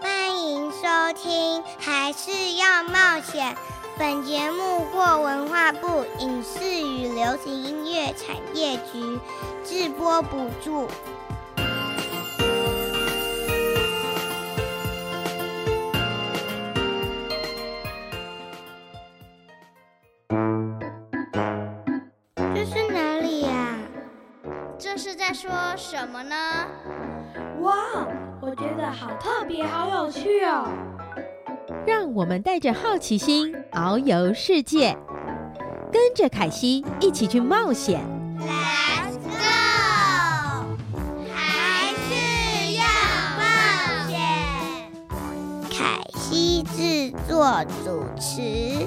欢迎收听，还是要冒险。本节目获文化部影视与流行音乐产业局直播补助。说什么呢？哇，我觉得好特别，好有趣哦！让我们带着好奇心遨游世界，跟着凯西一起去冒险。Let's go！还是要冒险。凯西制作主持。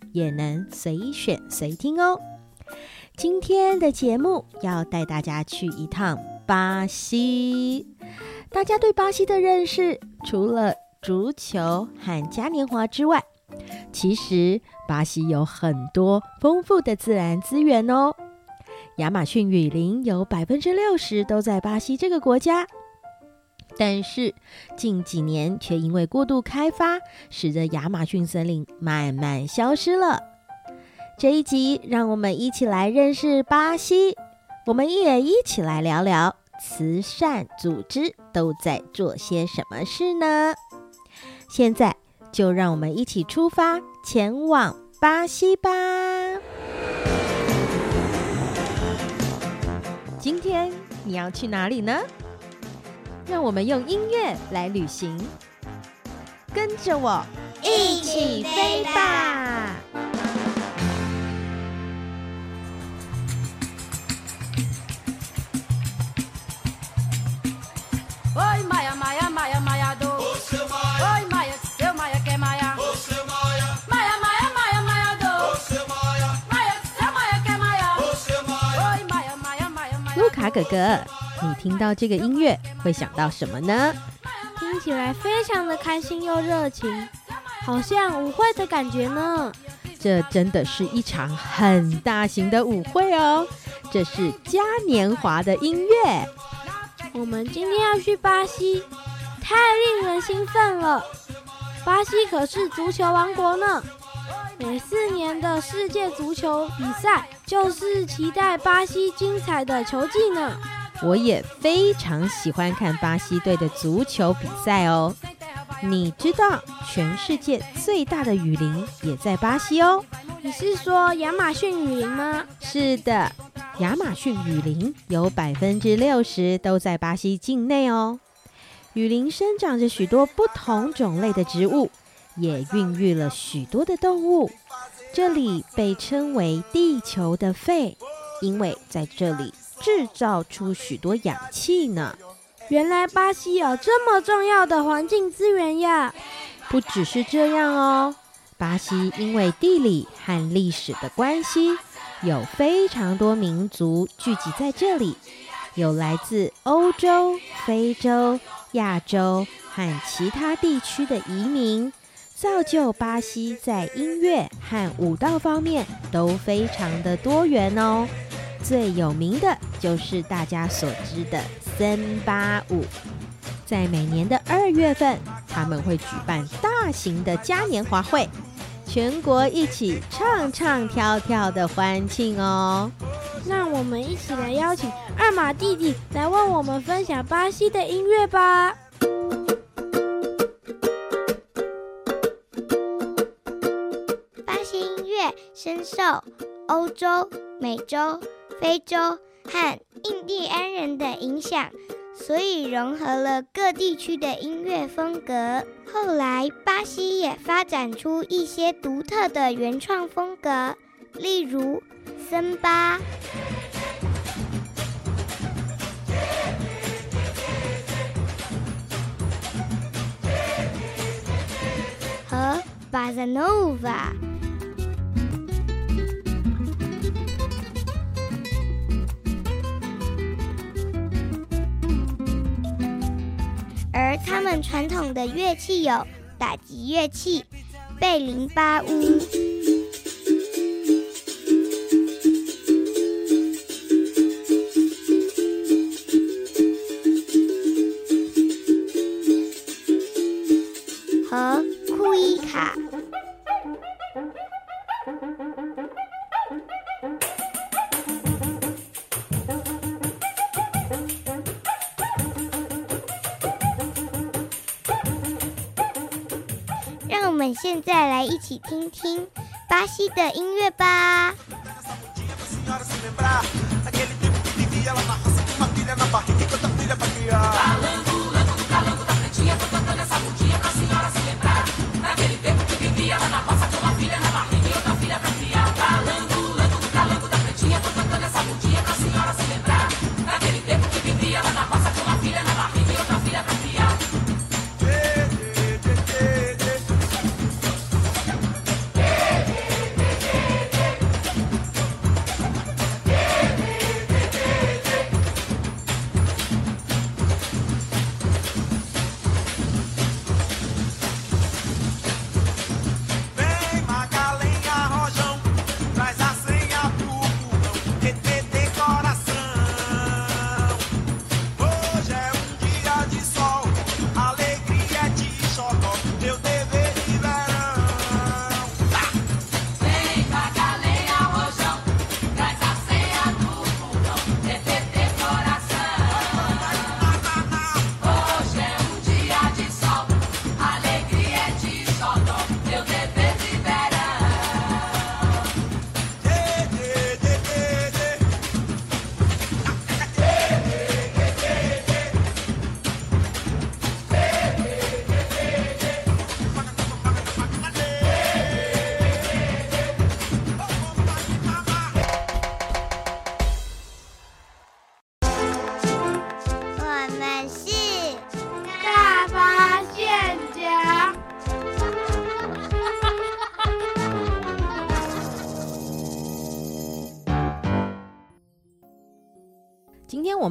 也能随选随听哦。今天的节目要带大家去一趟巴西。大家对巴西的认识，除了足球和嘉年华之外，其实巴西有很多丰富的自然资源哦。亚马逊雨林有百分之六十都在巴西这个国家。但是近几年却因为过度开发，使得亚马逊森林慢慢消失了。这一集让我们一起来认识巴西，我们也一起来聊聊慈善组织都在做些什么事呢？现在就让我们一起出发，前往巴西吧。今天你要去哪里呢？让我们用音乐来旅行，跟着我一起飞吧！卢卡哥哥。你听到这个音乐会想到什么呢？听起来非常的开心又热情，好像舞会的感觉呢。这真的是一场很大型的舞会哦，这是嘉年华的音乐。我们今天要去巴西，太令人兴奋了！巴西可是足球王国呢，每四年的世界足球比赛就是期待巴西精彩的球技呢。我也非常喜欢看巴西队的足球比赛哦。你知道全世界最大的雨林也在巴西哦？你是说亚马逊雨林吗？是的，亚马逊雨林有百分之六十都在巴西境内哦。雨林生长着许多不同种类的植物，也孕育了许多的动物。这里被称为地球的肺，因为在这里。制造出许多氧气呢。原来巴西有这么重要的环境资源呀！不只是这样哦，巴西因为地理和历史的关系，有非常多民族聚集在这里，有来自欧洲、非洲、亚洲和其他地区的移民，造就巴西在音乐和舞蹈方面都非常的多元哦。最有名的就是大家所知的森巴舞，在每年的二月份，他们会举办大型的嘉年华会，全国一起唱唱跳跳的欢庆哦。那我们一起来邀请二马弟弟来为我们分享巴西的音乐吧。巴西音乐深受欧洲、美洲、非洲和印第安人的影响，所以融合了各地区的音乐风格。后来，巴西也发展出一些独特的原创风格，例如森巴和巴萨而他们传统的乐器有打击乐器、贝林巴乌。来一起听听巴西的音乐吧。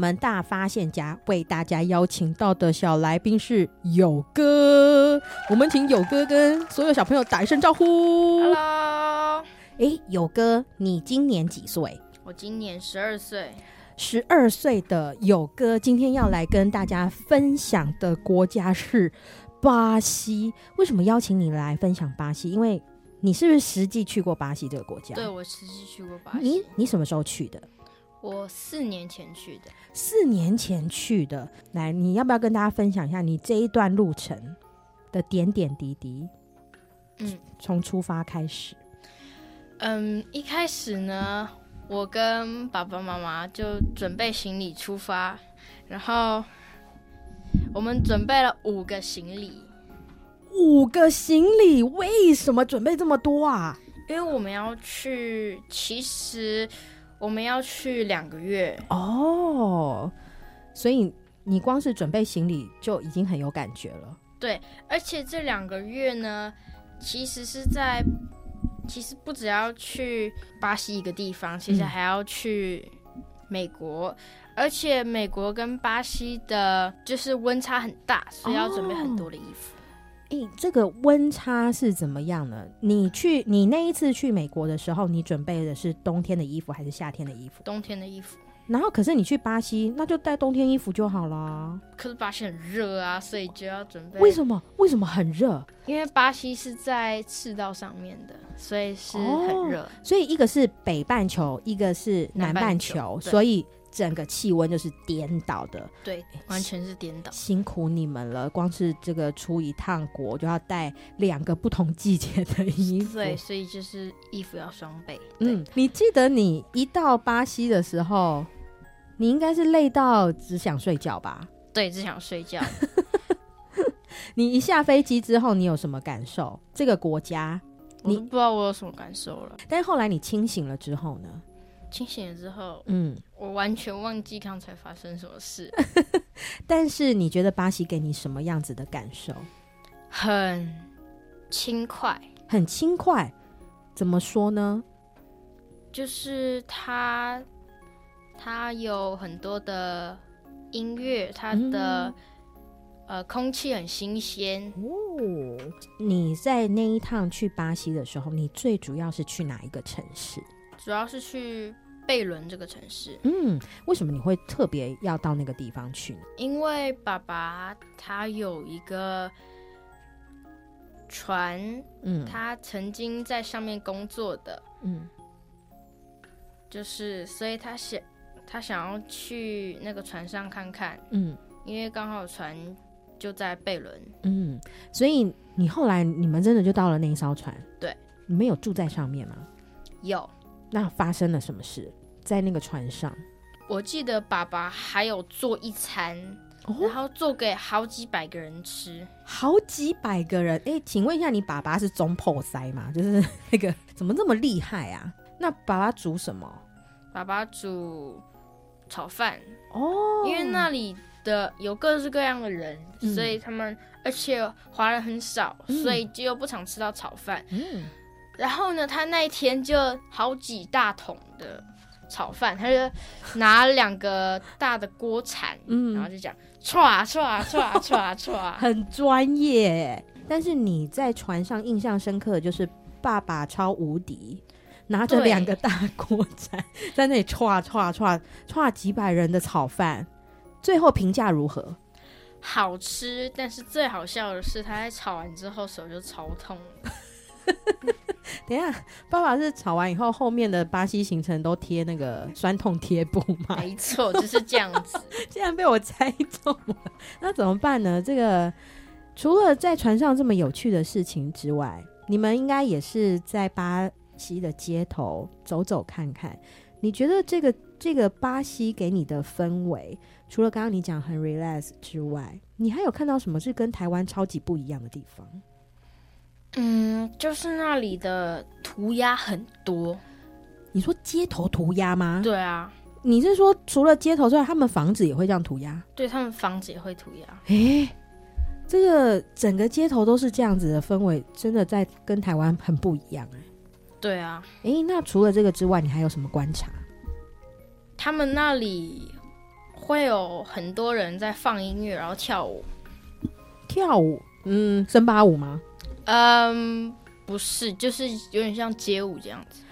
们大发现家为大家邀请到的小来宾是友哥，我们请友哥跟所有小朋友打一声招呼。Hello，哎，友哥，你今年几岁？我今年十二岁。十二岁的友哥今天要来跟大家分享的国家是巴西。为什么邀请你来分享巴西？因为你是不是实际去过巴西这个国家？对，我实际去过巴西。你你什么时候去的？我四年前去的。四年前去的。来，你要不要跟大家分享一下你这一段路程的点点滴滴？嗯，从出发开始。嗯，一开始呢，我跟爸爸妈妈就准备行李出发，然后我们准备了五个行李。五个行李？为什么准备这么多啊？因为我们要去，其实。我们要去两个月哦，所以你光是准备行李就已经很有感觉了。对，而且这两个月呢，其实是在，其实不只要去巴西一个地方，其实还要去美国，嗯、而且美国跟巴西的就是温差很大，所以要准备很多的衣服。诶、欸，这个温差是怎么样呢？你去，你那一次去美国的时候，你准备的是冬天的衣服还是夏天的衣服？冬天的衣服。然后可是你去巴西，那就带冬天衣服就好了。可是巴西很热啊，所以就要准备。为什么？为什么很热？因为巴西是在赤道上面的，所以是很热。哦，所以一个是北半球，一个是南半球，南半球，所以。整个气温就是颠倒的，对，完全是颠倒。辛苦你们了，光是这个出一趟国就要带两个不同季节的衣服，对，所以就是衣服要双倍。嗯，你记得你一到巴西的时候，你应该是累到只想睡觉吧？对，只想睡觉。你一下飞机之后，你有什么感受？这个国家，你不知道我有什么感受了。但是后来你清醒了之后呢？清醒了之后，嗯，我完全忘记刚才发生什么事。但是你觉得巴西给你什么样子的感受？很轻快，很轻快。怎么说呢？就是它，它有很多的音乐，它的、嗯、呃空气很新鲜。哦，你在那一趟去巴西的时候，你最主要是去哪一个城市？主要是去贝伦这个城市。嗯，为什么你会特别要到那个地方去呢？因为爸爸他有一个船，嗯，他曾经在上面工作的，嗯，就是所以他想他想要去那个船上看看，嗯，因为刚好船就在贝伦，嗯，所以你后来你们真的就到了那一艘船？对，你们有住在上面吗？有。那发生了什么事？在那个船上，我记得爸爸还有做一餐，哦、然后做给好几百个人吃。好几百个人？哎，请问一下，你爸爸是中破塞吗？就是那个怎么这么厉害啊？那爸爸煮什么？爸爸煮炒饭哦，因为那里的有各式各样的人，嗯、所以他们而且华人很少，嗯、所以就不常吃到炒饭。嗯。然后呢，他那一天就好几大桶的炒饭，他就拿两个大的锅铲，嗯，然后就讲唰唰唰唰唰，很专业。但是你在船上印象深刻的就是爸爸超无敌，拿着两个大锅铲在那里唰唰唰唰几百人的炒饭，最后评价如何？好吃，但是最好笑的是他在炒完之后手就超痛。等一下，爸爸是吵完以后，后面的巴西行程都贴那个酸痛贴布吗？没错，就是这样子。竟然被我猜中了，那怎么办呢？这个除了在船上这么有趣的事情之外，你们应该也是在巴西的街头走走看看。你觉得这个这个巴西给你的氛围，除了刚刚你讲很 relax 之外，你还有看到什么是跟台湾超级不一样的地方？嗯，就是那里的涂鸦很多。你说街头涂鸦吗？对啊。你是说除了街头之外，他们房子也会这样涂鸦？对，他们房子也会涂鸦。诶，这个整个街头都是这样子的氛围，真的在跟台湾很不一样哎。对啊。诶，那除了这个之外，你还有什么观察？他们那里会有很多人在放音乐，然后跳舞。跳舞？嗯，森巴舞吗？嗯，不是，就是有点像街舞这样子。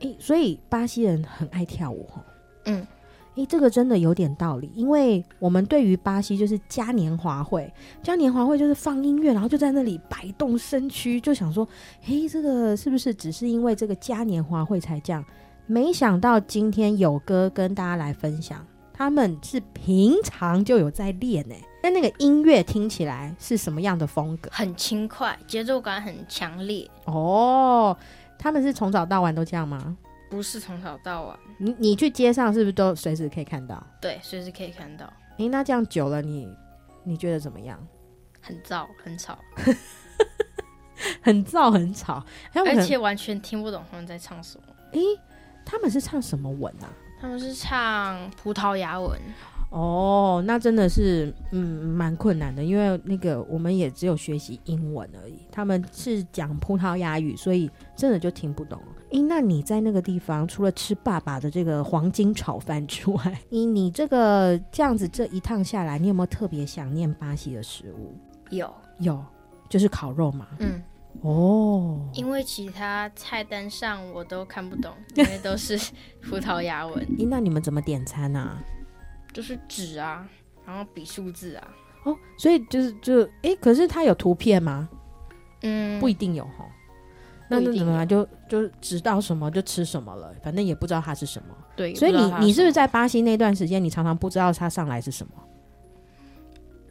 诶，所以巴西人很爱跳舞哈。嗯，诶，这个真的有点道理，因为我们对于巴西就是嘉年华会，嘉年华会就是放音乐，然后就在那里摆动身躯，就想说，诶，这个是不是只是因为这个嘉年华会才这样？没想到今天有歌跟大家来分享，他们是平常就有在练诶。但那个音乐听起来是什么样的风格？很轻快，节奏感很强烈。哦，他们是从早到晚都这样吗？不是从早到晚，你你去街上是不是都随时可以看到？对，随时可以看到。诶，那这样久了你，你你觉得怎么样？很燥，很吵，很燥，很吵，而且完全听不懂他们在唱什么。诶，他们是唱什么文啊？他们是唱葡萄牙文。哦，那真的是嗯蛮困难的，因为那个我们也只有学习英文而已，他们是讲葡萄牙语，所以真的就听不懂。诶，那你在那个地方除了吃爸爸的这个黄金炒饭之外，你你这个这样子这一趟下来，你有没有特别想念巴西的食物？有有，就是烤肉嘛。嗯，哦，因为其他菜单上我都看不懂，因为都是 葡萄牙文。咦，那你们怎么点餐啊？就是纸啊，然后比数字啊。哦，所以就是就哎，可是它有图片吗？嗯，不一定有哈。那那怎么办？就就知道什么就吃什么了，反正也不知道它是什么。对，所以你你是不是在巴西那段时间，你常常不知道它上来是什么？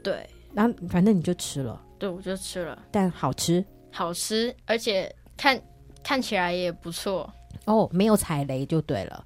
对，然后反正你就吃了。对，我就吃了，但好吃。好吃，而且看看起来也不错哦，没有踩雷就对了，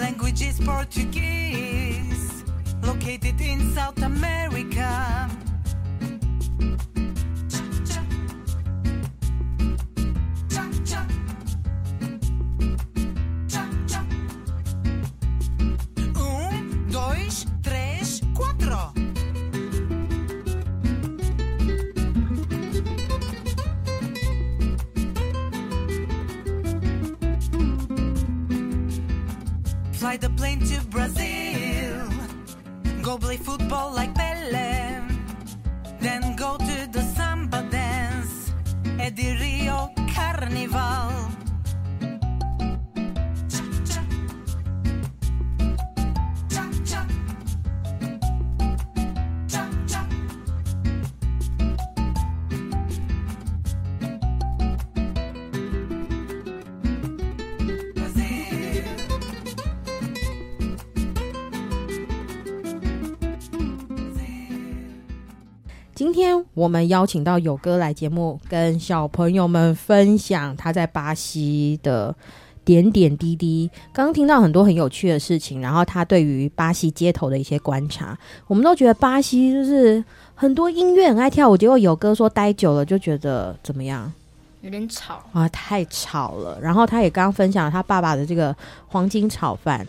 language is Portuguese, located in South America. 我们邀请到友哥来节目，跟小朋友们分享他在巴西的点点滴滴。刚刚听到很多很有趣的事情，然后他对于巴西街头的一些观察，我们都觉得巴西就是很多音乐很爱跳舞。结果友哥说待久了就觉得怎么样？有点吵啊，太吵了。然后他也刚刚分享了他爸爸的这个黄金炒饭。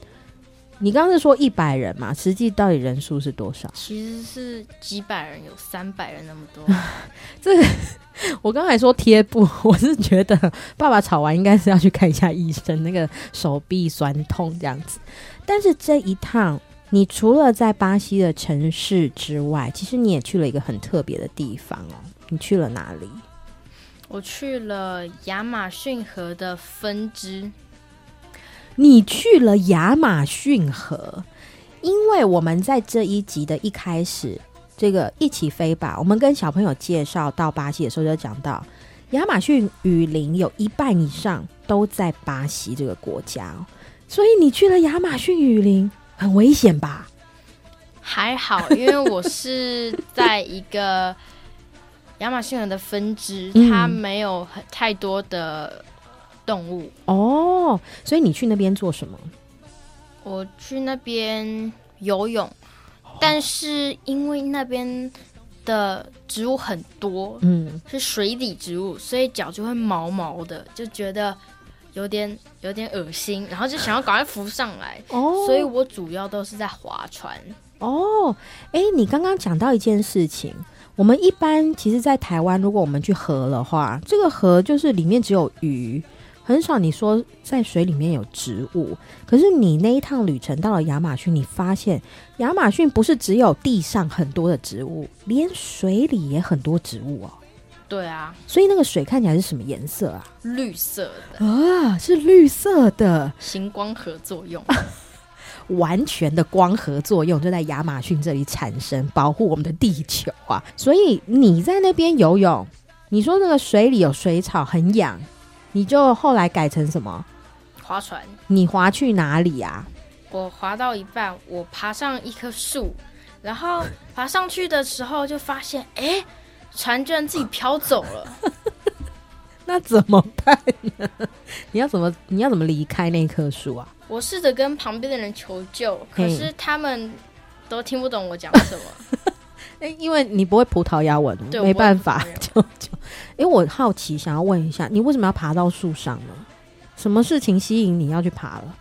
你刚刚是说一百人嘛？实际到底人数是多少？其实是几百人，有三百人那么多。这个 我刚才说贴布，我是觉得爸爸吵完应该是要去看一下医生，那个手臂酸痛这样子。但是这一趟，你除了在巴西的城市之外，其实你也去了一个很特别的地方哦。你去了哪里？我去了亚马逊河的分支。你去了亚马逊河，因为我们在这一集的一开始，这个一起飞吧，我们跟小朋友介绍到巴西的时候就讲到，亚马逊雨林有一半以上都在巴西这个国家哦，所以你去了亚马逊雨林，很危险吧？还好，因为我是在一个亚马逊河的分支，它没有很太多的。动物哦，所以你去那边做什么？我去那边游泳，但是因为那边的植物很多，嗯，是水底植物，所以脚就会毛毛的，就觉得有点有点恶心，然后就想要赶快浮上来。哦，所以我主要都是在划船。哦，哎，你刚刚讲到一件事情，我们一般其实，在台湾，如果我们去河的话，这个河就是里面只有鱼。很少你说在水里面有植物，可是你那一趟旅程到了亚马逊，你发现亚马逊不是只有地上很多的植物，连水里也很多植物哦。对啊，所以那个水看起来是什么颜色啊？绿色的啊，是绿色的，行光合作用，完全的光合作用就在亚马逊这里产生，保护我们的地球啊。所以你在那边游泳，你说那个水里有水草很痒。你就后来改成什么？划船。你划去哪里啊？我划到一半，我爬上一棵树，然后爬上去的时候就发现，哎，船居然自己飘走了。那怎么办呢？你要怎么你要怎么离开那棵树啊？我试着跟旁边的人求救，可是他们都听不懂我讲什么。哎，因为你不会葡萄牙文，没办法，就 就。哎，我好奇，想要问一下，你为什么要爬到树上呢？什么事情吸引你要去爬了？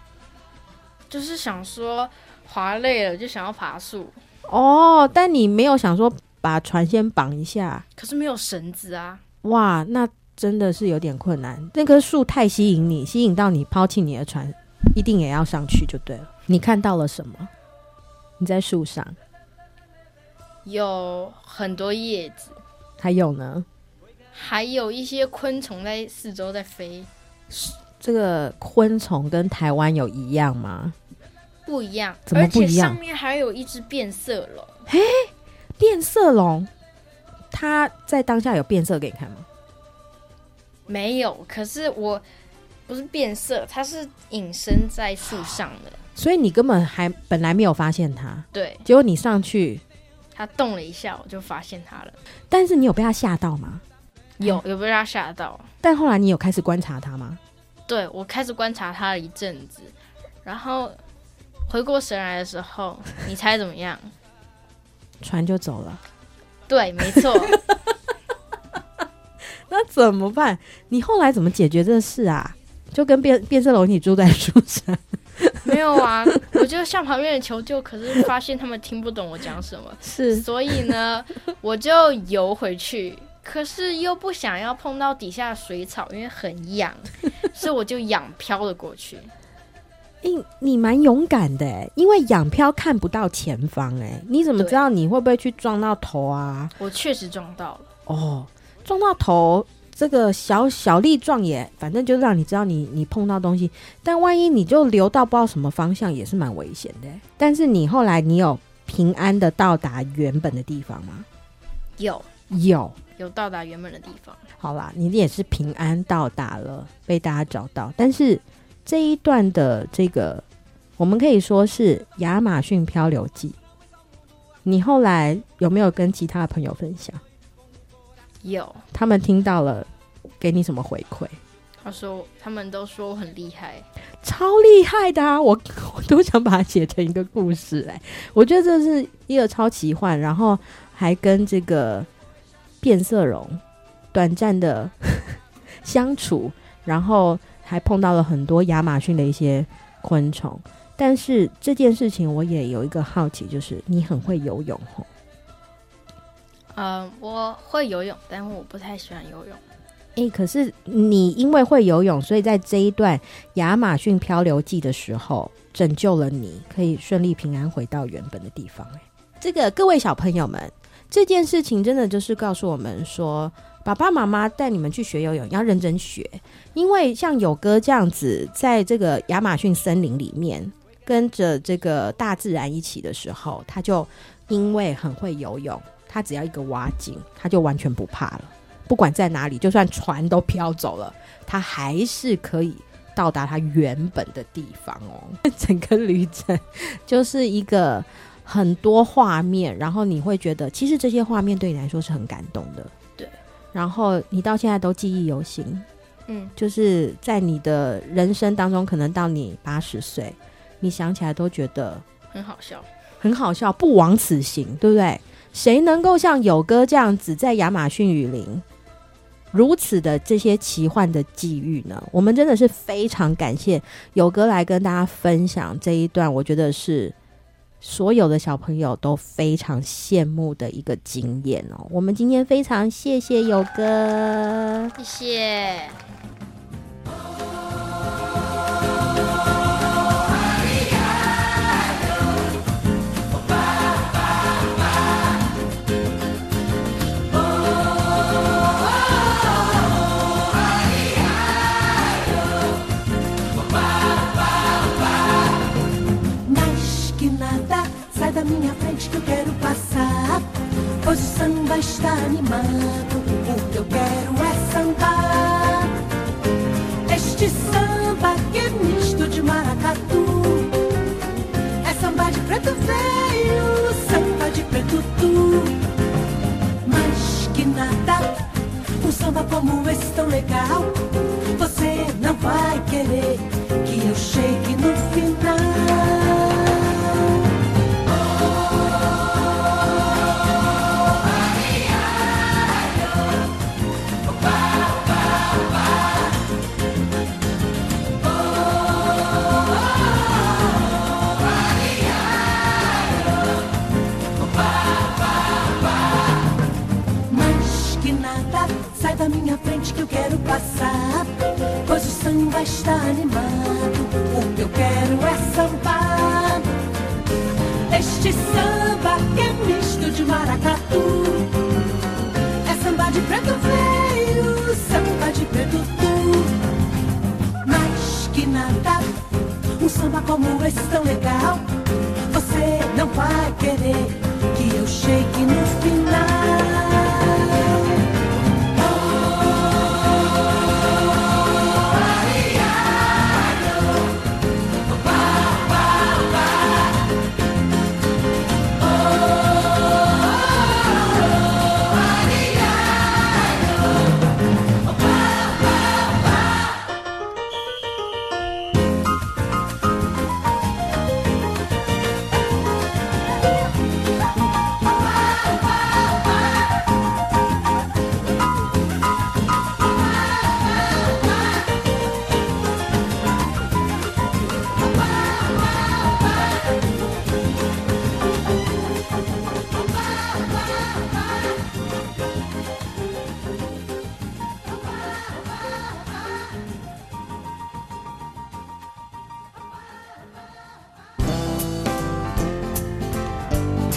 就是想说滑累了，就想要爬树。哦，但你没有想说把船先绑一下？可是没有绳子啊！哇，那真的是有点困难。那棵树太吸引你，吸引到你抛弃你的船，一定也要上去就对了。你看到了什么？你在树上，有很多叶子，还有呢？还有一些昆虫在四周在飞。这个昆虫跟台湾有一样吗？不一样，怎么不一样？上面还有一只变色龙。嘿，变色龙，它在当下有变色给你看吗？没有，可是我不是变色，它是隐身在树上的，所以你根本还本来没有发现它。对，结果你上去，它动了一下，我就发现他了。但是你有被他吓到吗？有，有被他吓到。但后来你有开始观察他吗？对，我开始观察他了一阵子，然后回过神来的时候，你猜怎么样？船就走了。对，没错。那怎么办？你后来怎么解决这事啊？就跟变变色龙一起住在树上？没有啊，我就向旁边人求救，可是发现他们听不懂我讲什么，是，所以呢，我就游回去。可是又不想要碰到底下水草，因为很痒，所以我就仰漂了过去。你你蛮勇敢的，因为仰漂看不到前方，哎，你怎么知道你会不会去撞到头啊？我确实撞到了。哦，撞到头，这个小小力状也，反正就让你知道你你碰到东西。但万一你就流到不知道什么方向，也是蛮危险的。但是你后来你有平安的到达原本的地方吗？有有。有到达原本的地方，好啦，你也是平安到达了，被大家找到。但是这一段的这个，我们可以说是亚马逊漂流记。你后来有没有跟其他的朋友分享？有，他们听到了，给你什么回馈？他说，他们都说我很厉害，超厉害的啊！我 我都想把它写成一个故事来。我觉得这是一个超奇幻，然后还跟这个。变色龙短暂的 相处，然后还碰到了很多亚马逊的一些昆虫。但是这件事情我也有一个好奇，就是你很会游泳吼？呃，我会游泳，但我不太喜欢游泳。诶，可是你因为会游泳，所以在这一段亚马逊漂流记的时候，拯救了你，可以顺利平安回到原本的地方。诶，这个各位小朋友们。这件事情真的就是告诉我们说，爸爸妈妈带你们去学游泳要认真学，因为像友哥这样子，在这个亚马逊森林里面跟着这个大自然一起的时候，他就因为很会游泳，他只要一个挖井，他就完全不怕了。不管在哪里，就算船都飘走了，他还是可以到达他原本的地方哦。整个旅程就是一个。很多画面，然后你会觉得，其实这些画面对你来说是很感动的。对，然后你到现在都记忆犹新。嗯，就是在你的人生当中，可能到你八十岁，你想起来都觉得很好笑，很好笑，不枉此行，对不对？谁能够像友哥这样子在亚马逊雨林如此的这些奇幻的际遇呢？我们真的是非常感谢友哥来跟大家分享这一段，我觉得是。所有的小朋友都非常羡慕的一个经验哦，我们今天非常谢谢友哥，谢谢。samba como esse tão legal. Você não vai querer que eu chegue.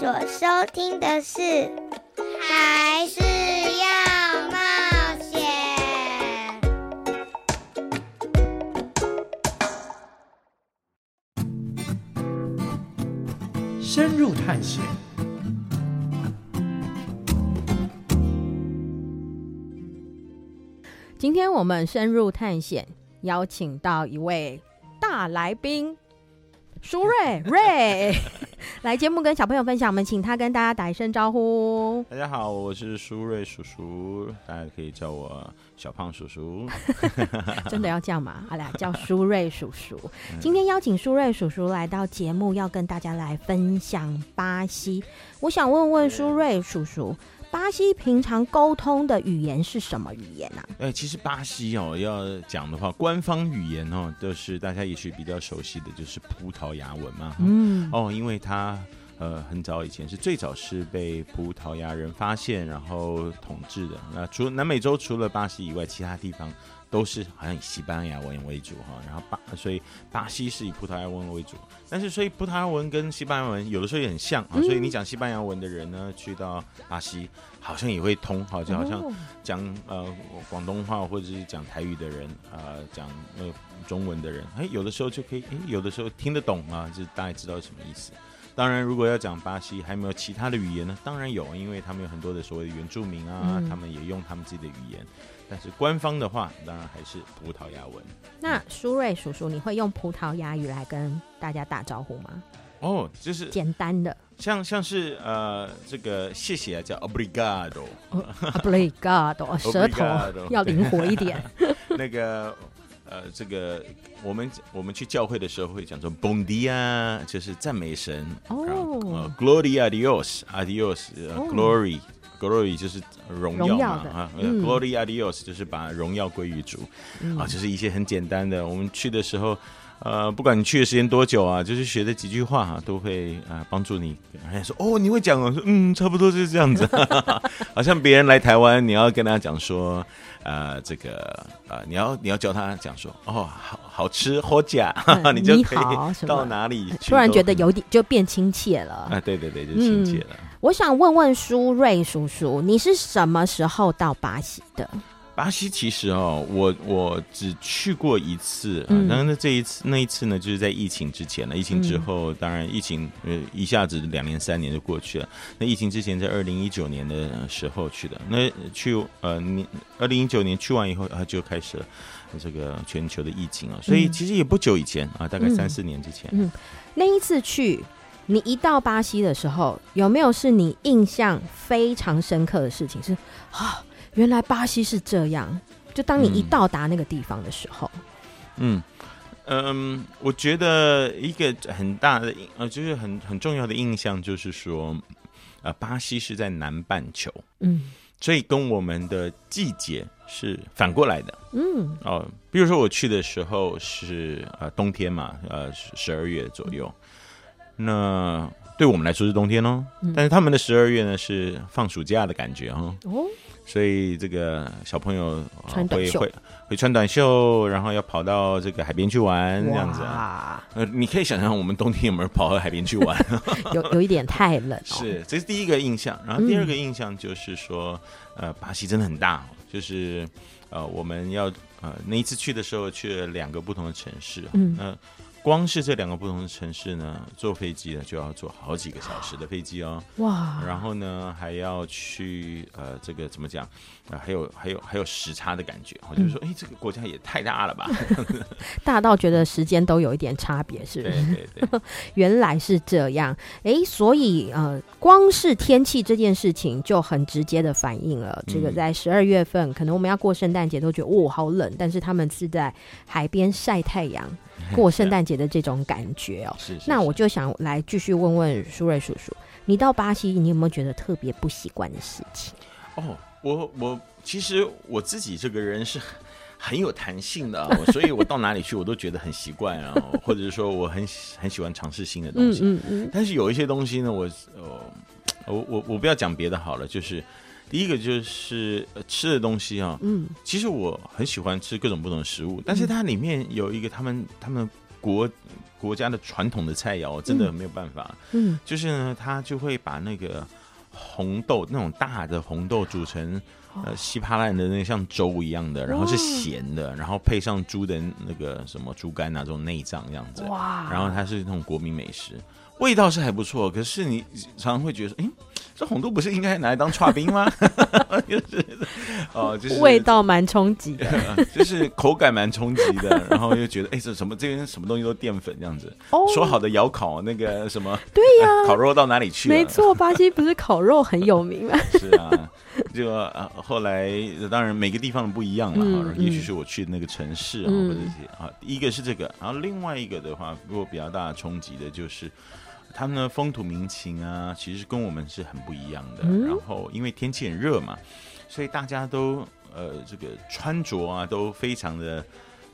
所收听的是《还是要冒险》，深入探险。今天我们深入探险，邀请到一位大来宾，舒瑞瑞。来节目跟小朋友分享，我们请他跟大家打一声招呼。大家好，我是舒瑞叔叔，大家可以叫我小胖叔叔。真的要这样吗？好啦，叫舒瑞叔叔。今天邀请舒瑞叔叔来到节目，要跟大家来分享巴西。我想问问舒瑞叔叔。巴西平常沟通的语言是什么语言啊？哎，其实巴西哦，要讲的话，官方语言哦，就是大家也许比较熟悉的，就是葡萄牙文嘛。嗯，哦，因为它呃很早以前是最早是被葡萄牙人发现，然后统治的。那除了南美洲除了巴西以外，其他地方。都是好像以西班牙文为主哈，然后巴所以巴西是以葡萄牙文为主，但是所以葡萄牙文跟西班牙文有的时候也很像啊，所以你讲西班牙文的人呢，去到巴西好像也会通，好就好像讲呃广东话或者是讲台语的人啊，呃，讲呃中文的人，哎，有的时候就可以，哎，有的时候听得懂啊，就大概知道什么意思。当然，如果要讲巴西，还有没有其他的语言呢？当然有，因为他们有很多的所谓的原住民啊，他们也用他们自己的语言。但是官方的话，当然还是葡萄牙文。那舒瑞叔叔，你会用葡萄牙语来跟大家打招呼吗？哦，就是简单的，像像是呃，这个谢谢啊，叫 obrigado，obrigado，舌头要灵活一点。那个呃，这个我们我们去教会的时候会讲说 Bom dia，就是赞美神。哦、呃、Gloria a Dios，Adios，Glory。Glory 就是荣耀嘛，啊、嗯、，Glory a Dios 就是把荣耀归于主，嗯、啊，就是一些很简单的。我们去的时候，呃，不管你去的时间多久啊，就是学的几句话哈、啊，都会啊帮助你。人家说哦，你会讲哦，说嗯，差不多就是这样子。好像别人来台湾，你要跟他讲说，呃，这个呃，你要你要教他讲说，哦，好好吃好假，嗯、你就可以到哪里去，突然觉得有点就变亲切了。啊，对对对，就亲切了。嗯我想问问苏瑞叔叔，你是什么时候到巴西的？巴西其实哦，我我只去过一次，嗯，然那这一次那一次呢，就是在疫情之前了。疫情之后，当然疫情呃一下子两年三年就过去了。那疫情之前在二零一九年的时候去的，那去呃你二零一九年去完以后啊，就开始了这个全球的疫情啊，所以其实也不久以前啊，大概三四年之前，嗯，那一次去。你一到巴西的时候，有没有是你印象非常深刻的事情？是啊，原来巴西是这样。就当你一到达那个地方的时候，嗯嗯，我觉得一个很大的呃，就是很很重要的印象就是说，呃，巴西是在南半球，嗯，所以跟我们的季节是反过来的。嗯，哦，比如说我去的时候是呃冬天嘛，呃十二月左右，那对我们来说是冬天哦，嗯、但是他们的十二月呢是放暑假的感觉哦。哦。所以这个小朋友会会会穿短袖，然后要跑到这个海边去玩，这样子啊。呃，你可以想象我们冬天有没有跑到海边去玩？有有一点太冷哦。是，这是第一个印象。然后第二个印象就是说，呃，巴西真的很大，就是呃，我们要呃那一次去的时候去了两个不同的城市，嗯。呃光是这两个不同的城市呢，坐飞机呢就要坐好几个小时的飞机哦。哇！然后呢还要去呃，这个怎么讲？啊、呃，还有还有还有时差的感觉。我就是说，哎、嗯，这个国家也太大了吧？大到觉得时间都有一点差别，是不是？对对对。原来是这样。哎，所以呃，光是天气这件事情就很直接的反映了，这个在十二月份，嗯、可能我们要过圣诞节都觉得哦好冷，但是他们是在海边晒太阳。过圣诞节的这种感觉哦，是，是，是。那我就想来继续问问舒瑞叔叔，你到巴西，你有没有觉得特别不习惯的事情？哦，我我其实我自己这个人是很有弹性的，所以我到哪里去我都觉得很习惯啊，或者是说我很很喜欢尝试新的东西。嗯嗯嗯。但是有一些东西呢，我呃，我我我不要讲别的好了，就是。第一个就是吃的东西啊，嗯，其实我很喜欢吃各种不同的食物，但是它里面有一个他们他们国国家的传统的菜肴，真的没有办法，嗯，就是呢，他就会把那个红豆那种大的红豆煮成呃稀巴烂的那个像粥一样的，然后是咸的，然后配上猪的那个什么猪肝啊这种内脏这样子，哇，然后它是那种国民美食，味道是还不错，可是你常常会觉得，哎。这红豆不是应该拿来当剉冰吗？就是哦，就是味道蛮冲击的，就是口感蛮冲击的，然后又觉得哎，这什么这边什么东西都淀粉这样子。哦，说好的窑烤那个什么，对呀，烤肉到哪里去了？没错，巴西不是烤肉很有名吗？是啊，就啊，后来当然每个地方不一样了，也许是我去的那个城市啊，或者是啊，一个是这个，然后另外一个的话，给我比较大的冲击的就是。他们的风土民情啊，其实跟我们是很不一样的。嗯、然后因为天气很热嘛，所以大家都呃这个穿着啊都非常的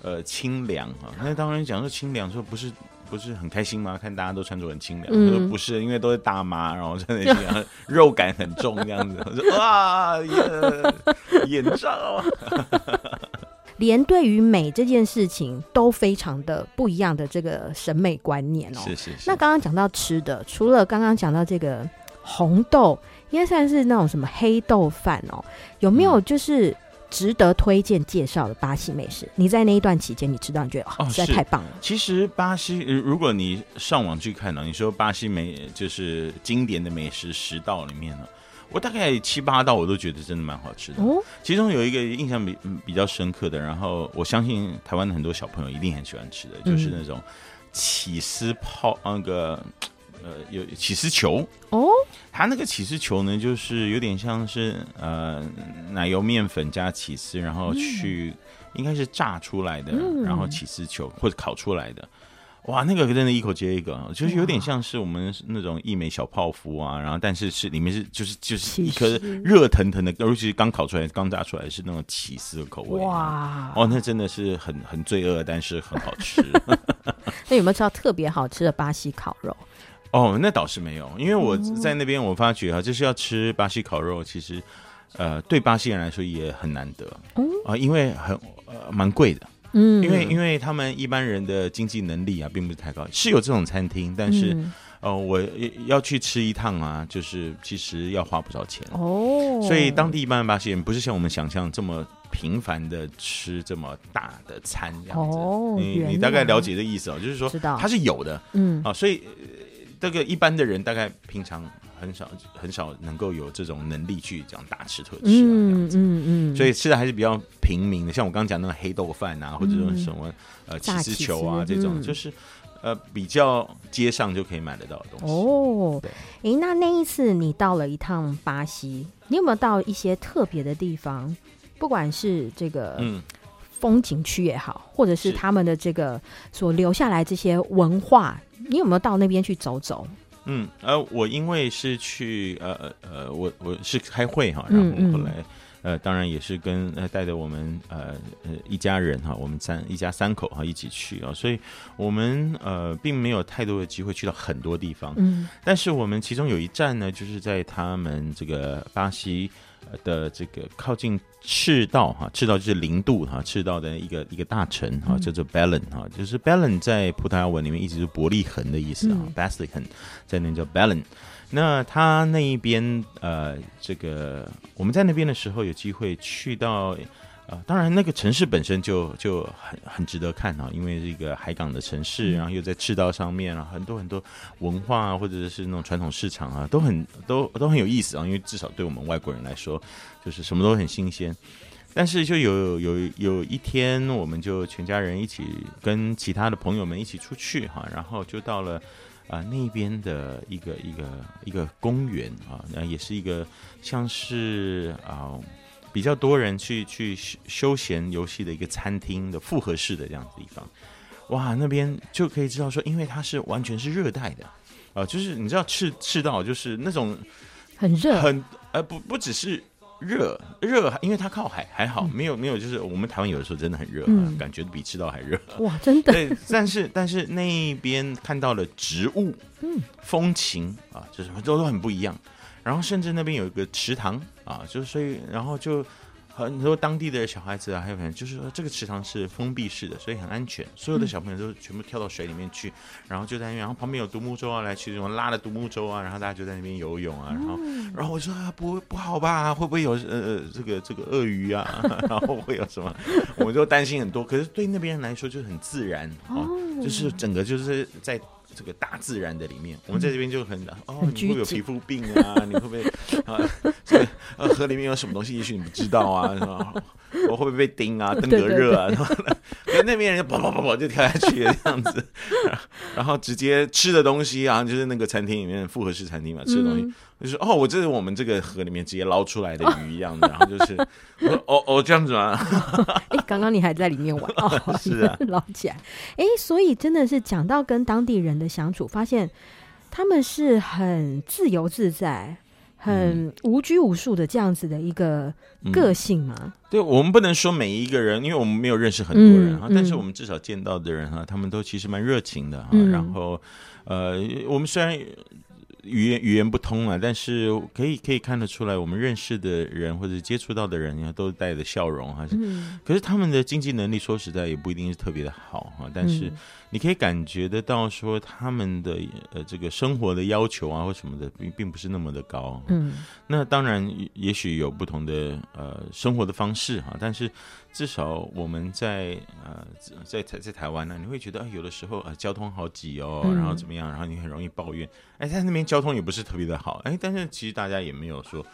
呃清凉啊。那当然讲说清凉，说不是不是很开心吗？看大家都穿着很清凉，嗯、说不是，因为都是大妈，然后真的 肉感很重这样子。我说哇，眼眼罩啊。连对于美这件事情都非常的不一样的这个审美观念哦。是是是。那刚刚讲到吃的，除了刚刚讲到这个红豆，应该算是那种什么黑豆饭哦。有没有就是值得推荐介绍的巴西美食？嗯、你在那一段期间，你吃到你觉得哦，实在太棒了。其实巴西，如果你上网去看呢，你说巴西美就是经典的美食十道里面呢。我大概七八道我都觉得真的蛮好吃的，哦、其中有一个印象比比较深刻的，然后我相信台湾的很多小朋友一定很喜欢吃的，嗯、就是那种起司泡那个呃有起司球。哦，它那个起司球呢，就是有点像是呃奶油面粉加起司，然后去、嗯、应该是炸出来的，嗯、然后起司球或者烤出来的。哇，那个真的一口接一个，就是有点像是我们那种一美小泡芙啊，然后但是是里面是就是就是一颗热腾腾的，尤其是刚烤出来、刚炸出来是那种起司的口味。哇，哦，那真的是很很罪恶，但是很好吃。那有没有吃到特别好吃的巴西烤肉？哦，那倒是没有，因为我在那边我发觉啊，就是要吃巴西烤肉，其实呃对巴西人来说也很难得啊，因为很呃蛮贵的。嗯，因为因为他们一般人的经济能力啊，并不是太高，是有这种餐厅，但是，嗯、呃，我要去吃一趟啊，就是其实要花不少钱哦。所以当地一般的巴西人不是像我们想象这么频繁的吃这么大的餐这样子。哦，你你大概了解的意思哦，就是说它是有的，嗯啊，所以这个一般的人大概平常。很少很少能够有这种能力去这样大吃特吃啊，嗯嗯嗯，所以吃的还是比较平民的，像我刚刚讲那个黑豆饭啊，或者说什么呃起司球啊这种，就是呃比较街上就可以买得到的东西。哦，对，哎，那那一次你到了一趟巴西，你有没有到一些特别的地方？不管是这个嗯。风景区也好，或者是。他们的这个所留下来这些文化，你有没有到那边去走走？嗯，呃，我因为是去，呃呃呃，我我是开会哈，然后后来，呃，当然也是跟呃带着我们呃呃一家人哈，我们三一家三口哈一起去啊，所以我们呃并没有太多的机会去到很多地方，嗯，但是我们其中有一站呢，就是在他们这个巴西的这个靠近赤道哈，赤道就是零度哈，赤道的一个一个大城哈，叫做 Belen 哈，就是 Belen 在葡萄牙文里面一直是伯利恒的意思啊，Basilican 在那叫 Belen。那他那一边，呃，这个我们在那边的时候有机会去到，呃，当然那个城市本身就就很很值得看啊，因为是一个海港的城市，然后又在赤道上面啊，很多很多文化啊或者是那种传统市场啊，都很都都很有意思啊，因为至少对我们外国人来说，就是什么都很新鲜。但是就有有有一天，我们就全家人一起跟其他的朋友们一起出去哈，然后就到了。啊，那边的一个一个一个公园啊，那也是一个像是啊比较多人去去休闲游戏的一个餐厅的复合式的这样子地方，哇，那边就可以知道说，因为它是完全是热带的啊，就是你知道赤赤道就是那种很热，很呃不不只是。热热，因为它靠海，还好没有没有，就是我们台湾有的时候真的很热，嗯、感觉比赤道还热。哇，真的。对，但是但是那边看到了植物，嗯，风情啊，就是都都很不一样。然后甚至那边有一个池塘啊，就是所以然后就。很多当地的小孩子啊，还有可能就是说，这个池塘是封闭式的，所以很安全。所有的小朋友都全部跳到水里面去，然后就在那边，然后旁边有独木舟啊，来去这种拉的独木舟啊，然后大家就在那边游泳啊，然后，然后我说啊，不不好吧，会不会有呃呃这个这个鳄鱼啊，然后会有什么？我就担心很多。可是对那边人来说，就很自然啊，就是整个就是在。这个大自然的里面，我们在这边就很哦，你会不会有皮肤病啊？你会不会 啊？这个呃，河里面有什么东西？也许你不知道啊，是吧？我会不会被叮啊？登革热啊？然后呢，那边人就跑跑跑跑就跳下去这样子，然后直接吃的东西啊，就是那个餐厅里面复合式餐厅嘛，吃的东西。就是哦，我这是我们这个河里面直接捞出来的鱼一样的，然后就是哦哦这样子吗？哎，刚刚你还在里面玩哦，是啊，捞起来。哎，所以真的是讲到跟当地人的相处，发现他们是很自由自在、很无拘无束的这样子的一个个性嘛。嗯、对，我们不能说每一个人，因为我们没有认识很多人啊，嗯、但是我们至少见到的人哈，他们都其实蛮热情的哈。嗯、然后呃，我们虽然。语言语言不通啊，但是可以可以看得出来，我们认识的人或者接触到的人，呀，都带着笑容，还是，嗯、可是他们的经济能力说实在也不一定是特别的好哈，但是。嗯你可以感觉得到，说他们的呃这个生活的要求啊或什么的，并并不是那么的高。嗯，那当然也许有不同的呃生活的方式哈，但是至少我们在呃在在在台湾呢，你会觉得啊有的时候啊交通好挤哦，然后怎么样，然后你很容易抱怨，哎，在那边交通也不是特别的好，哎，但是其实大家也没有说。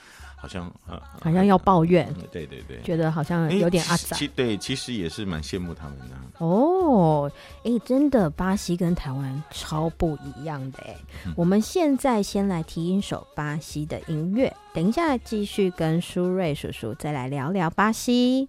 好像啊，好像要抱怨，嗯、对对对，觉得好像有点阿杂。其对，其实也是蛮羡慕他们的。哦，哎，真的，巴西跟台湾超不一样的哎。嗯、我们现在先来听一首巴西的音乐，等一下继续跟舒瑞叔叔再来聊聊巴西。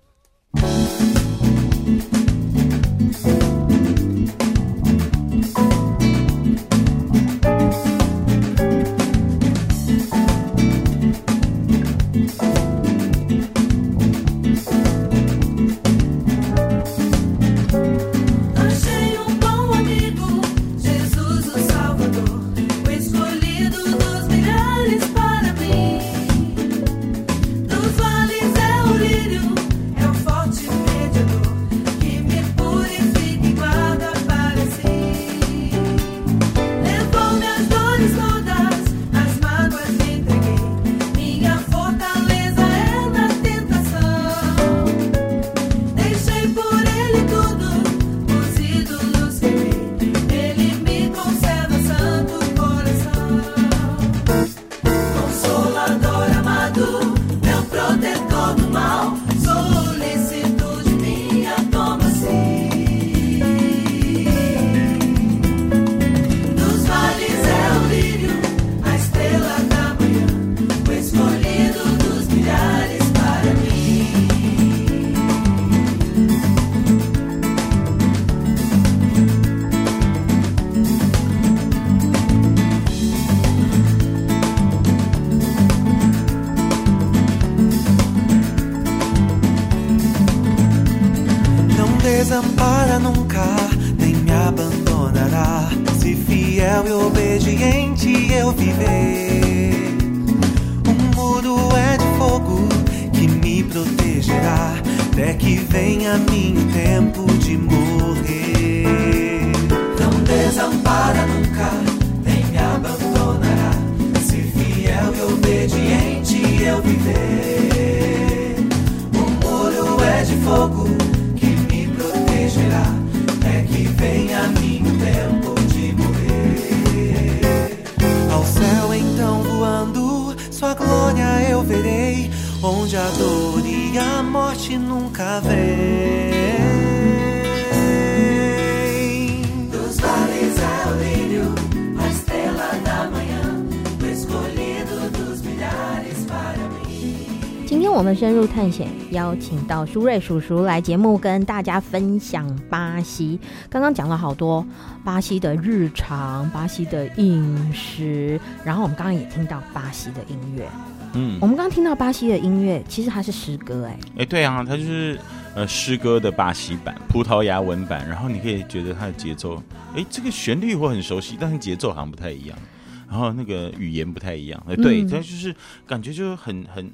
Viver. Um muro é de fogo que me protegerá, até que venha meu tempo de morrer. Não desampara nunca, 咖啡。今天我们深入探险，邀请到舒瑞叔叔来节目跟大家分享巴西。刚刚讲了好多巴西的日常，巴西的饮食，然后我们刚刚也听到巴西的音乐。嗯，我们刚刚听到巴西的音乐，其实它是诗歌，哎，哎，对啊，它就是呃诗歌的巴西版、葡萄牙文版，然后你可以觉得它的节奏，哎，这个旋律我很熟悉，但是节奏好像不太一样，然后那个语言不太一样，哎，对，它、嗯、就是感觉就很很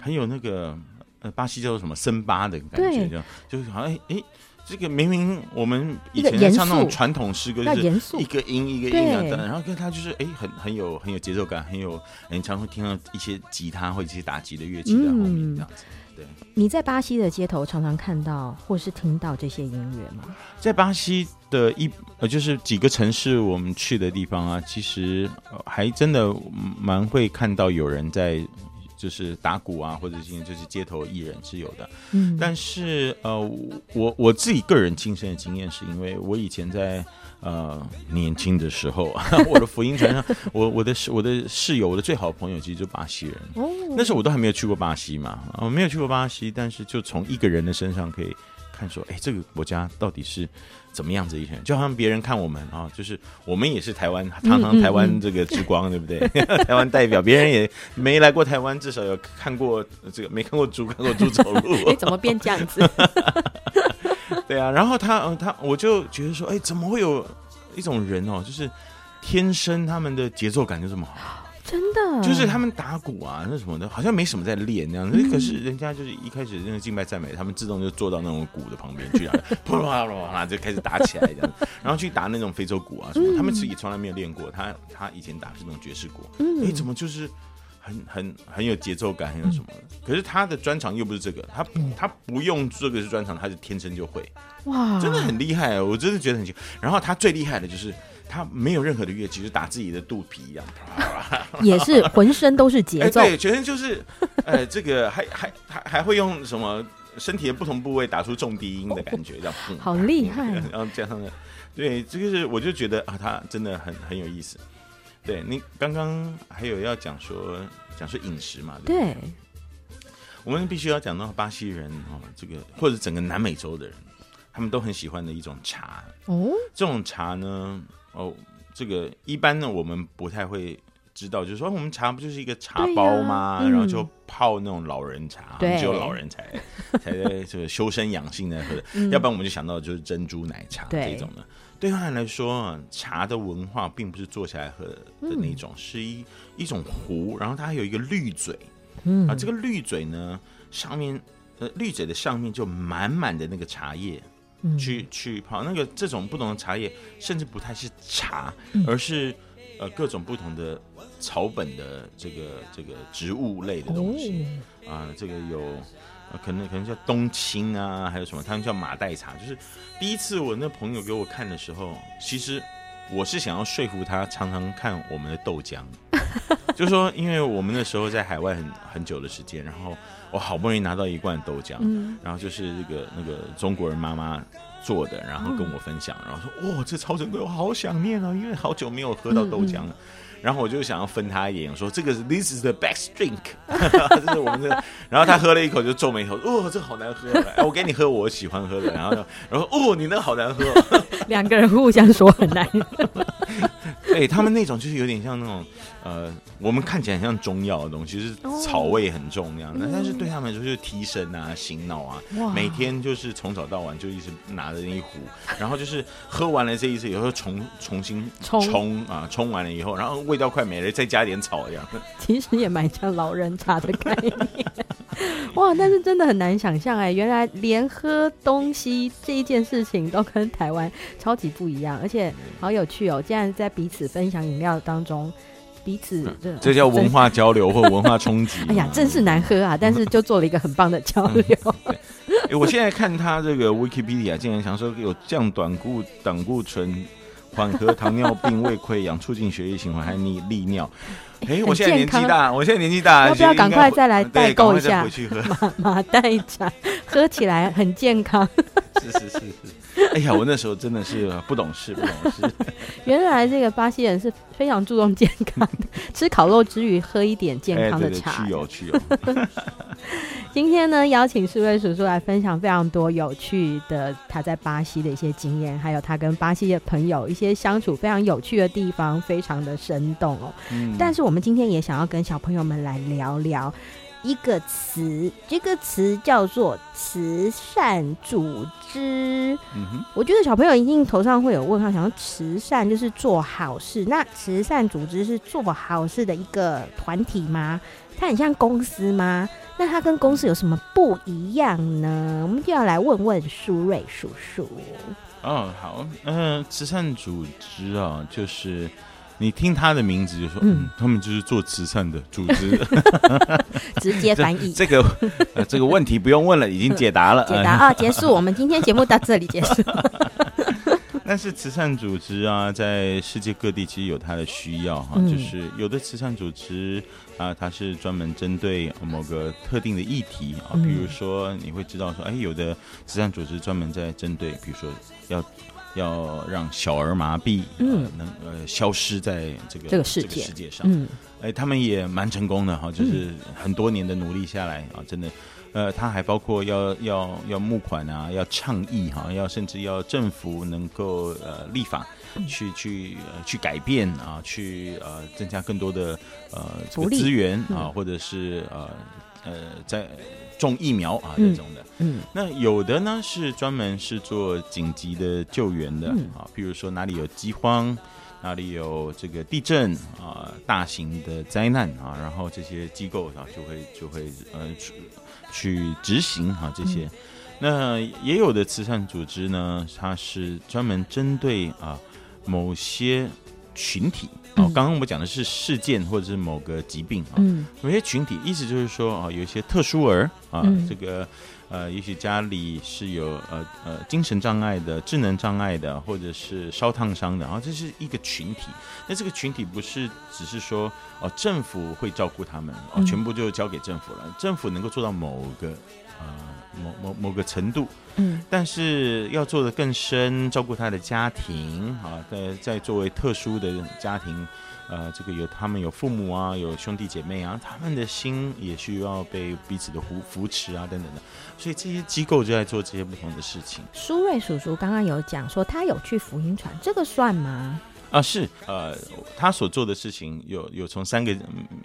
很有那个呃巴西叫做什么森巴的感觉，这样就是好像哎。这个明明我们以前唱那种传统诗歌，就是一个音一个音啊，然后跟他就是哎，很很有很有节奏感，很有你常会听到一些吉他或者一些打击的乐器在后面这样子。对，你在巴西的街头常常看到或是听到这些音乐吗？在巴西的一呃，就是几个城市我们去的地方啊，其实还真的蛮会看到有人在。就是打鼓啊，或者是就是街头艺人是有的，嗯，但是呃，我我自己个人亲身的经验是因为我以前在呃年轻的时候，我的福音船上，我我的室我的室友，我的最好的朋友其实就巴西人，哦，那时候我都还没有去过巴西嘛，我没有去过巴西，但是就从一个人的身上可以看说，哎，这个国家到底是。怎么样子一群人，就好像别人看我们啊，就是我们也是台湾，堂堂台湾这个之光，嗯嗯嗯对不对？台湾代表，别人也没来过台湾，至少有看过这个，没看过猪，看过猪走路。哎，怎么变这样子？对啊，然后他，他，我就觉得说，哎，怎么会有一种人哦，就是天生他们的节奏感就这么好。真的，就是他们打鼓啊，那什么的，好像没什么在练那样子。嗯、可是人家就是一开始那个敬拜赞美，他们自动就坐到那种鼓的旁边去，然 后啪啦啪啦啪啦就开始打起来这样。然后去打那种非洲鼓啊什么，嗯、他们自己从来没有练过。他他以前打是那种爵士鼓，哎、怎么就是很很很有节奏感，很有什么的？可是他的专长又不是这个，他他不用这个是专长，他是天生就会。哇，真的很厉害，我真的觉得很奇。然后他最厉害的就是。他没有任何的乐器，就打自己的肚皮一样，也是浑身都是节奏，欸、对，全身就是，呃，这个还还还还会用什么身体的不同部位打出重低音的感觉，这样，嗯、好厉害。然后加上呢，对，这个是我就觉得啊，他真的很很有意思。对，你刚刚还有要讲说讲说饮食嘛？对，对，我们必须要讲到巴西人哦，这个或者整个南美洲的人，他们都很喜欢的一种茶哦，这种茶呢。哦，这个一般呢，我们不太会知道，就是说我们茶不就是一个茶包吗？啊嗯、然后就泡那种老人茶，只有老人才才在这个修身养性的喝的，嗯、要不然我们就想到就是珍珠奶茶这种的。对他来说啊，茶的文化并不是坐下来喝的那种，嗯、是一一种壶，然后它还有一个滤嘴，嗯、啊，这个滤嘴呢上面呃滤嘴的上面就满满的那个茶叶。去去泡那个这种不同的茶叶，甚至不太是茶，而是呃各种不同的草本的这个这个植物类的东西啊，这个有可能可能叫冬青啊，还有什么他们叫马黛茶。就是第一次我那朋友给我看的时候，其实我是想要说服他常常看我们的豆浆，就是说因为我们那时候在海外很很久的时间，然后。我好不容易拿到一罐豆浆，嗯、然后就是那个那个中国人妈妈做的，然后跟我分享，嗯、然后说：“哇、哦，这超珍贵，我好想念啊，因为好久没有喝到豆浆了。嗯”嗯、然后我就想要分他一点，我说这个是 This is the best drink，这是我们这个。然后他喝了一口就皱眉头，哦，这个好难喝，哎，我给你喝我喜欢喝的。然后，然后哦，你那个好难喝。两个人互相说很难。哎他们那种就是有点像那种。呃，我们看起来很像中药的东西，就是草味很重那样的，但是对他们来说就是提神啊、醒脑啊。每天就是从早到晚就一直拿着那一壶，然后就是喝完了这一次以后重重新冲啊，冲完了以后，然后味道快没了，再加点草这样。其实也蛮像老人茶的概念。哇，但是真的很难想象哎，原来连喝东西这一件事情都跟台湾超级不一样，而且好有趣哦！竟然在彼此分享饮料当中。彼此这这叫文化交流或文化冲击。哎呀，真是难喝啊！但是就做了一个很棒的交流。哎、欸，我现在看他这个 Wikipedia，竟然想说有降胆固胆固醇、缓和糖尿病、胃溃疡、促进血液循环，还利利尿。哎、欸，我现在年纪大，我现在年纪大，要不要赶快再来代购一下？回去喝马 马代茶，喝起来很健康。是是是是。哎呀，我那时候真的是不懂事，不懂事。原来这个巴西人是非常注重健康的，吃烤肉之余喝一点健康的茶，去油去油。今天呢，邀请四位叔叔来分享非常多有趣的他在巴西的一些经验，还有他跟巴西的朋友一些相处非常有趣的地方，非常的生动哦。嗯。但是我们今天也想要跟小朋友们来聊聊。一个词，这个词叫做慈善组织。嗯哼，我觉得小朋友一定头上会有问号，想要慈善就是做好事，那慈善组织是做好事的一个团体吗？它很像公司吗？那它跟公司有什么不一样呢？我们就要来问问苏瑞叔叔。哦，好，嗯、呃，慈善组织啊，就是。你听他的名字就说，嗯，他们就是做慈善的组织，直接翻译。这，个、呃、这个问题不用问了，已经解答了，解答啊，结束，我们今天节目到这里结束。但是慈善组织啊，在世界各地其实有它的需要哈，就是有的慈善组织啊，它是专门针对某个特定的议题啊，比如说你会知道说，哎，有的慈善组织专门在针对，比如说要。要让小儿麻痹，嗯，能呃消失在这个这个世界、这个、世界上，嗯，哎，他们也蛮成功的哈，就是很多年的努力下来啊，真的，呃，他还包括要要要募款啊，要倡议哈，要甚至要政府能够呃立法去去、呃、去改变啊，去呃增加更多的呃这个资源啊，或者是呃呃在。种疫苗啊，这种的，嗯，嗯，那有的呢是专门是做紧急的救援的，嗯、啊，比如说哪里有饥荒，哪里有这个地震啊，大型的灾难啊，然后这些机构啊就会就会呃去去执行啊这些，嗯、那也有的慈善组织呢，它是专门针对啊某些群体。哦，刚刚我们讲的是事件或者是某个疾病啊，嗯、有些群体，意思就是说啊，有一些特殊儿啊，嗯、这个呃，也许家里是有呃呃精神障碍的、智能障碍的，或者是烧烫伤的，然后这是一个群体。那这个群体不是只是说哦，政府会照顾他们哦，全部就交给政府了，嗯、政府能够做到某个呃。某某某个程度，嗯，但是要做的更深，照顾他的家庭啊，在在作为特殊的家庭，呃，这个有他们有父母啊，有兄弟姐妹啊，他们的心也需要被彼此的扶扶持啊，等等的，所以这些机构就在做这些不同的事情。苏瑞叔叔刚刚有讲说他有去福音传，这个算吗？啊，是，呃，他所做的事情有有从三个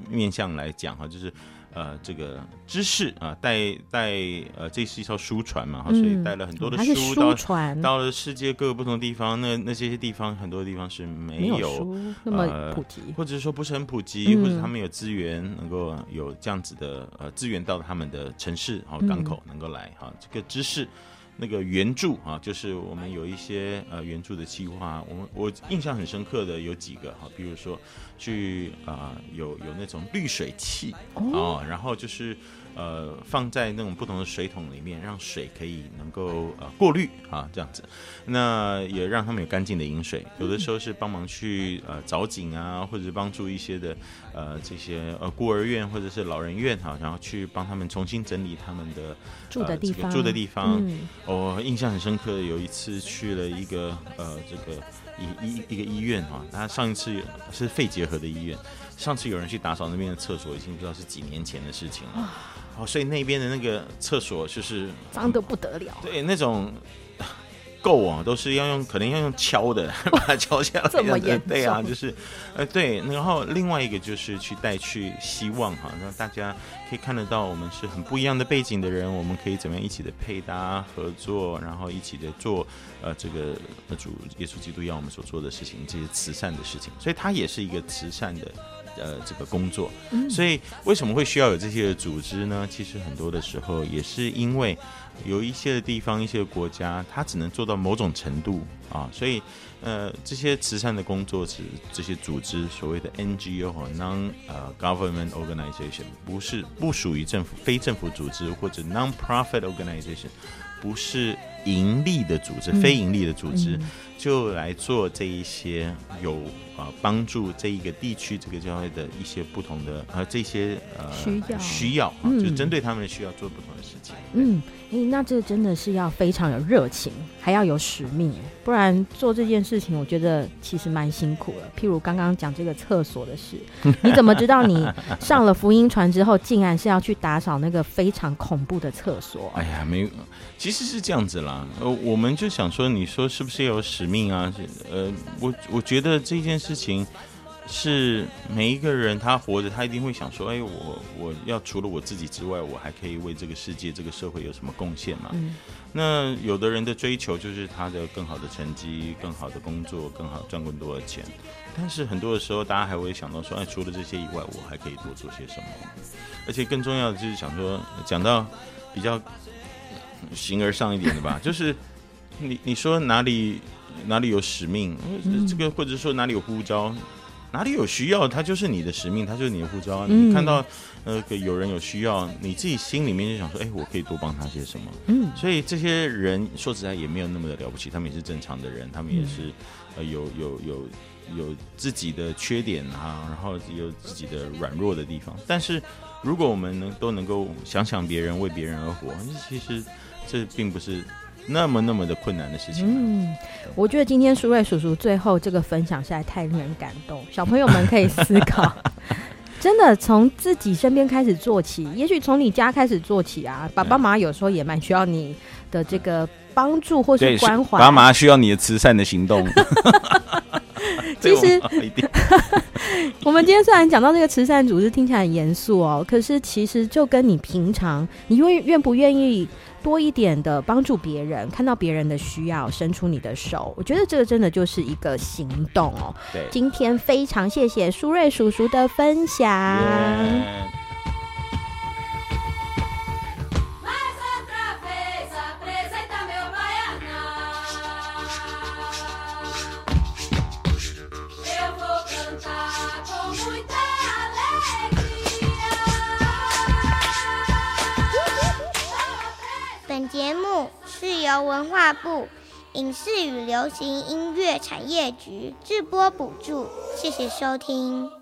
面向来讲哈，就是。呃，这个知识啊，带带呃，这是一艘书船嘛，哈、嗯，所以带了很多的书到书到了世界各个不同的地方。那那些些地方，很多地方是没有，没有书那么普及，呃、或者说不是很普及，嗯、或者他们有资源能够有这样子的呃资源到他们的城市和港口能够来哈、嗯，这个知识。那个援助啊，就是我们有一些呃援助的计划，我们我印象很深刻的有几个哈，比如说去啊、呃、有有那种滤水器啊，然后就是。呃，放在那种不同的水桶里面，让水可以能够呃过滤啊，这样子，那也让他们有干净的饮水。有的时候是帮忙去呃凿井啊，或者是帮助一些的呃这些呃孤儿院或者是老人院哈、啊，然后去帮他们重新整理他们的、呃、住的地方，住的地方，我印象很深刻的有一次去了一个呃这个一一一个医院哈，他上一次是肺结核的医院，上次有人去打扫那边的厕所，已经不知道是几年前的事情了。哦，所以那边的那个厕所就是脏的不得了，对那种。垢啊，都是要用，可能要用敲的 把它敲下来。这么严重？对啊，就是，呃，对。然后另外一个就是去带去希望哈，让大家可以看得到我们是很不一样的背景的人，我们可以怎么样一起的配搭合作，然后一起的做呃这个主耶稣基督要我们所做的事情，这些慈善的事情。所以它也是一个慈善的呃这个工作。所以为什么会需要有这些组织呢？其实很多的时候也是因为。有一些的地方，一些国家，它只能做到某种程度啊，所以，呃，这些慈善的工作是这些组织，所谓的 NGO 和 non 呃 government organization，不是不属于政府、非政府组织或者 non-profit organization，不是盈利的组织、非盈利的组织，就来做这一些有。啊，帮助这一个地区这个教会的一些不同的呃这些呃需要需要，嗯，就针对他们的需要做不同的事情。嗯，诶，那这真的是要非常有热情，还要有使命，不然做这件事情，我觉得其实蛮辛苦了。譬如刚刚讲这个厕所的事，你怎么知道你上了福音船之后，竟然是要去打扫那个非常恐怖的厕所？哎呀，没有，其实是这样子啦。呃，我们就想说，你说是不是有使命啊？呃，我我觉得这件事。情是每一个人他活着，他一定会想说：“哎，我我要除了我自己之外，我还可以为这个世界、这个社会有什么贡献嘛？”嗯、那有的人的追求就是他的更好的成绩、更好的工作、更好赚更多的钱。但是很多的时候，大家还会想到说：“哎，除了这些以外，我还可以多做些什么？”而且更重要的就是想说，讲到比较形而上一点的吧，就是你你说哪里？哪里有使命，这个或者说哪里有呼召，哪里有需要，它就是你的使命，它就是你的呼召。你看到呃有人有需要，你自己心里面就想说，哎，我可以多帮他些什么。嗯，所以这些人说实在也没有那么的了不起，他们也是正常的人，他们也是呃有有有有自己的缺点啊，然后有自己的软弱的地方。但是如果我们能都能够想想别人，为别人而活，其实这并不是。那么那么的困难的事情。嗯，我觉得今天书睿叔叔最后这个分享实在太令人感动。小朋友们可以思考，真的从自己身边开始做起，也许从你家开始做起啊。爸爸妈妈有时候也蛮需要你的这个帮助或是关怀。爸妈需要你的慈善的行动。其实，我们今天虽然讲到这个慈善组织听起来很严肃哦，可是其实就跟你平常你愿愿不愿意。多一点的帮助别人，看到别人的需要，伸出你的手，我觉得这个真的就是一个行动哦。对，今天非常谢谢苏瑞叔叔的分享。Yeah. 节目是由文化部影视与流行音乐产业局制播补助，谢谢收听。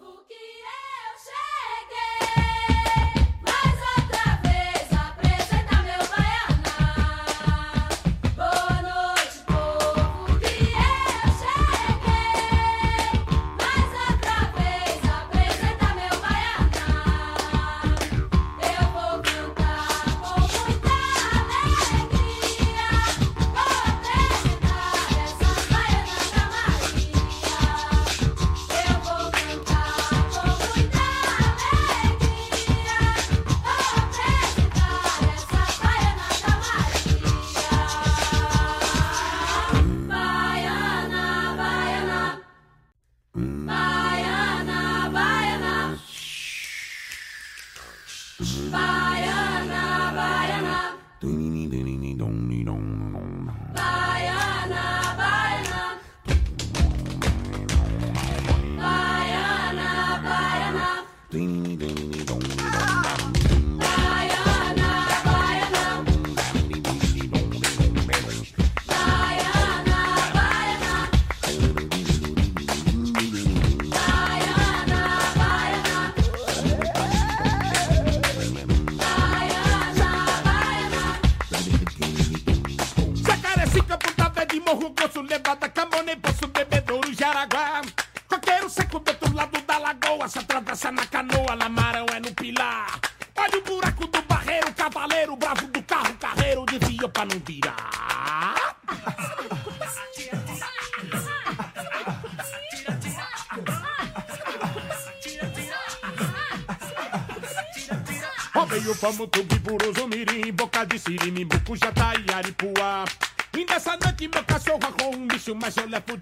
Como tubi, buruzu, mirim, boca de siri, mimbuco, jataiaripuá. Ainda essa noite meu cachorro arrou um bicho, mas eu levo